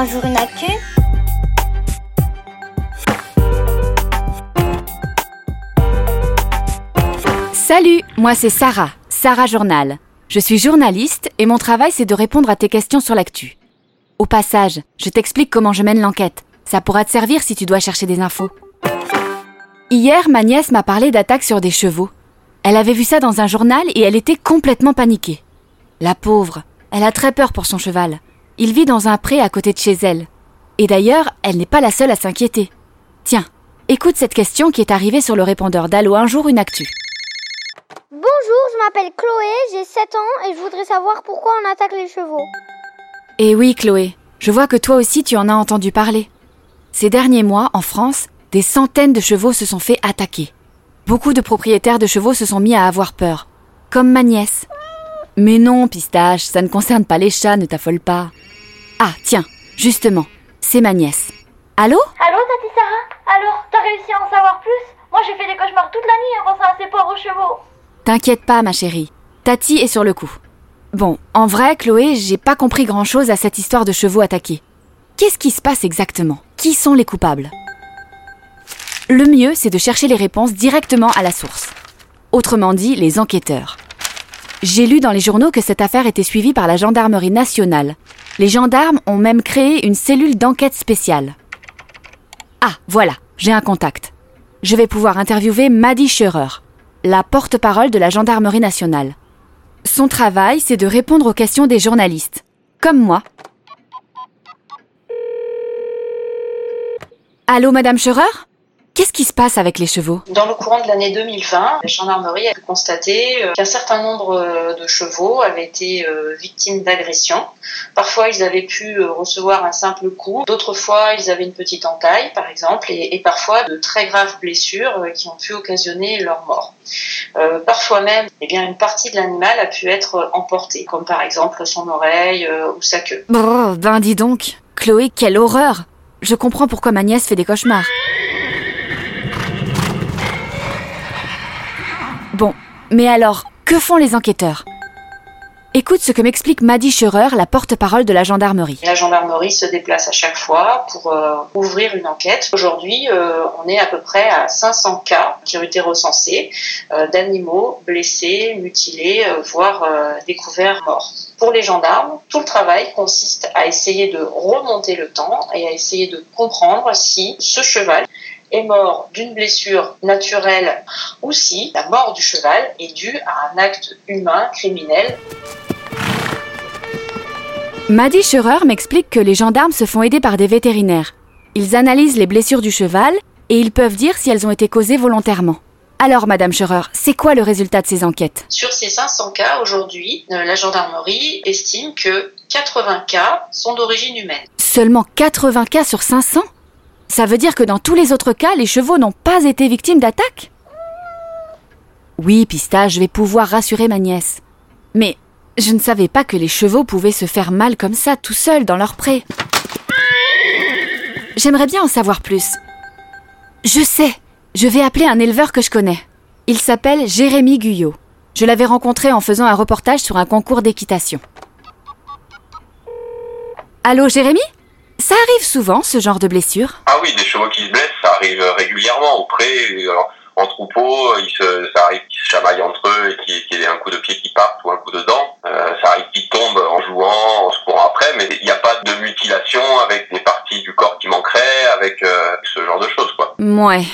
Un jour une actu Salut, moi c'est Sarah, Sarah Journal. Je suis journaliste et mon travail c'est de répondre à tes questions sur l'actu. Au passage, je t'explique comment je mène l'enquête. Ça pourra te servir si tu dois chercher des infos. Hier, ma nièce m'a parlé d'attaques sur des chevaux. Elle avait vu ça dans un journal et elle était complètement paniquée. La pauvre, elle a très peur pour son cheval. Il vit dans un pré à côté de chez elle. Et d'ailleurs, elle n'est pas la seule à s'inquiéter. Tiens, écoute cette question qui est arrivée sur le répondeur d'Allo un jour une actu. Bonjour, je m'appelle Chloé, j'ai 7 ans et je voudrais savoir pourquoi on attaque les chevaux. Eh oui, Chloé, je vois que toi aussi tu en as entendu parler. Ces derniers mois, en France, des centaines de chevaux se sont fait attaquer. Beaucoup de propriétaires de chevaux se sont mis à avoir peur, comme ma nièce. Mais non, Pistache, ça ne concerne pas les chats, ne t'affole pas. Ah, tiens, justement, c'est ma nièce. Allô? Allô, Tati Sarah Alors, t'as réussi à en savoir plus? Moi, j'ai fait des cauchemars toute la nuit en pensant à ces pauvres chevaux. T'inquiète pas, ma chérie. Tati est sur le coup. Bon, en vrai, Chloé, j'ai pas compris grand chose à cette histoire de chevaux attaqués. Qu'est-ce qui se passe exactement? Qui sont les coupables? Le mieux, c'est de chercher les réponses directement à la source. Autrement dit, les enquêteurs. J'ai lu dans les journaux que cette affaire était suivie par la gendarmerie nationale. Les gendarmes ont même créé une cellule d'enquête spéciale. Ah, voilà, j'ai un contact. Je vais pouvoir interviewer Maddy Scherer, la porte-parole de la gendarmerie nationale. Son travail, c'est de répondre aux questions des journalistes, comme moi. Allô, Madame Scherer? Qu'est-ce qui se passe avec les chevaux? Dans le courant de l'année 2020, la gendarmerie a pu constater euh, qu'un certain nombre euh, de chevaux avaient été euh, victimes d'agressions. Parfois, ils avaient pu recevoir un simple coup. D'autres fois, ils avaient une petite entaille, par exemple, et, parfois de très graves blessures qui ont pu occasionner leur mort. parfois même, eh bien, une partie de l'animal a pu être emportée, comme par exemple son oreille ou sa queue. Oh, ben dis donc, Chloé, quelle horreur Je comprends pourquoi ma nièce fait des cauchemars. Bon, mais alors, que font les enquêteurs? Écoute ce que m'explique Maddy Scherer, la porte-parole de la gendarmerie. La gendarmerie se déplace à chaque fois pour euh, ouvrir une enquête. Aujourd'hui, euh, on est à peu près à 500 cas qui ont été recensés euh, d'animaux blessés, mutilés, voire découverts morts. Pour les gendarmes, tout le travail consiste à essayer de remonter le temps et à essayer de comprendre si ce cheval est mort d'une blessure naturelle ou si la mort du cheval est due à un acte humain criminel. Maddy Scherer m'explique que les gendarmes se font aider par des vétérinaires. Ils analysent les blessures du cheval et ils peuvent dire si elles ont été causées volontairement. Alors, Madame Scherer, c'est quoi le résultat de ces enquêtes? Sur ces 500 cas aujourd'hui, euh, la gendarmerie estime que 80 cas sont d'origine humaine. Seulement 80 cas sur 500 ça veut dire que dans tous les autres cas, les chevaux n'ont pas été victimes d'attaques? Oui, Pistache, je vais pouvoir rassurer ma nièce. Mais je ne savais pas que les chevaux pouvaient se faire mal comme ça tout seuls dans leur pré. J'aimerais bien en savoir plus. Je sais, je vais appeler un éleveur que je connais. Il s'appelle Jérémy Guyot. Je l'avais rencontré en faisant un reportage sur un concours d'équitation. Allô, Jérémy? Ça arrive souvent, ce genre de blessure? Ah oui, des chevaux qui se blessent, ça arrive régulièrement. Auprès, en troupeau, ça arrive qu'ils se chamaillent entre eux et qu'il y ait un coup de pied qui parte ou un coup de dent. Euh, ça arrive qu'ils tombent en jouant, en se courant après, mais il n'y a pas de mutilation avec des parties du corps qui manqueraient, avec euh, ce genre de choses, quoi. Ouais.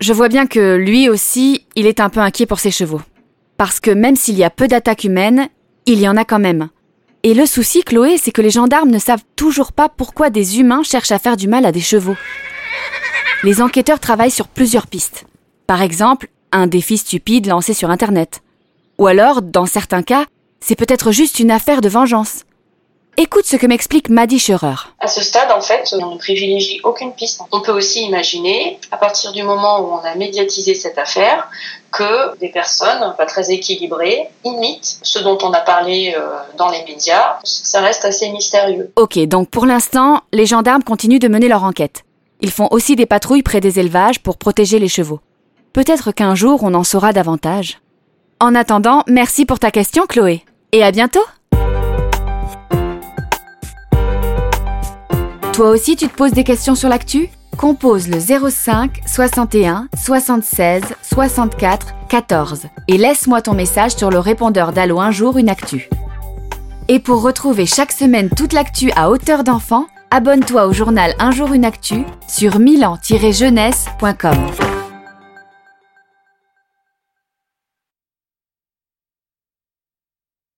Je vois bien que lui aussi, il est un peu inquiet pour ses chevaux. Parce que même s'il y a peu d'attaques humaines, il y en a quand même. Et le souci, Chloé, c'est que les gendarmes ne savent toujours pas pourquoi des humains cherchent à faire du mal à des chevaux. Les enquêteurs travaillent sur plusieurs pistes. Par exemple, un défi stupide lancé sur Internet. Ou alors, dans certains cas, c'est peut-être juste une affaire de vengeance. Écoute ce que m'explique Maddy Scherer. À ce stade, en fait, on ne privilégie aucune piste. On peut aussi imaginer, à partir du moment où on a médiatisé cette affaire, que des personnes pas très équilibrées imitent ce dont on a parlé euh, dans les médias. Ça reste assez mystérieux. Ok, donc pour l'instant, les gendarmes continuent de mener leur enquête. Ils font aussi des patrouilles près des élevages pour protéger les chevaux. Peut-être qu'un jour on en saura davantage. En attendant, merci pour ta question, Chloé. Et à bientôt! Toi aussi, tu te poses des questions sur l'actu? Compose le 05 61 76 64 14 et laisse-moi ton message sur le répondeur d'Allo un jour une actu. Et pour retrouver chaque semaine toute l'actu à hauteur d'enfant, abonne-toi au journal Un jour une actu sur milan-jeunesse.com.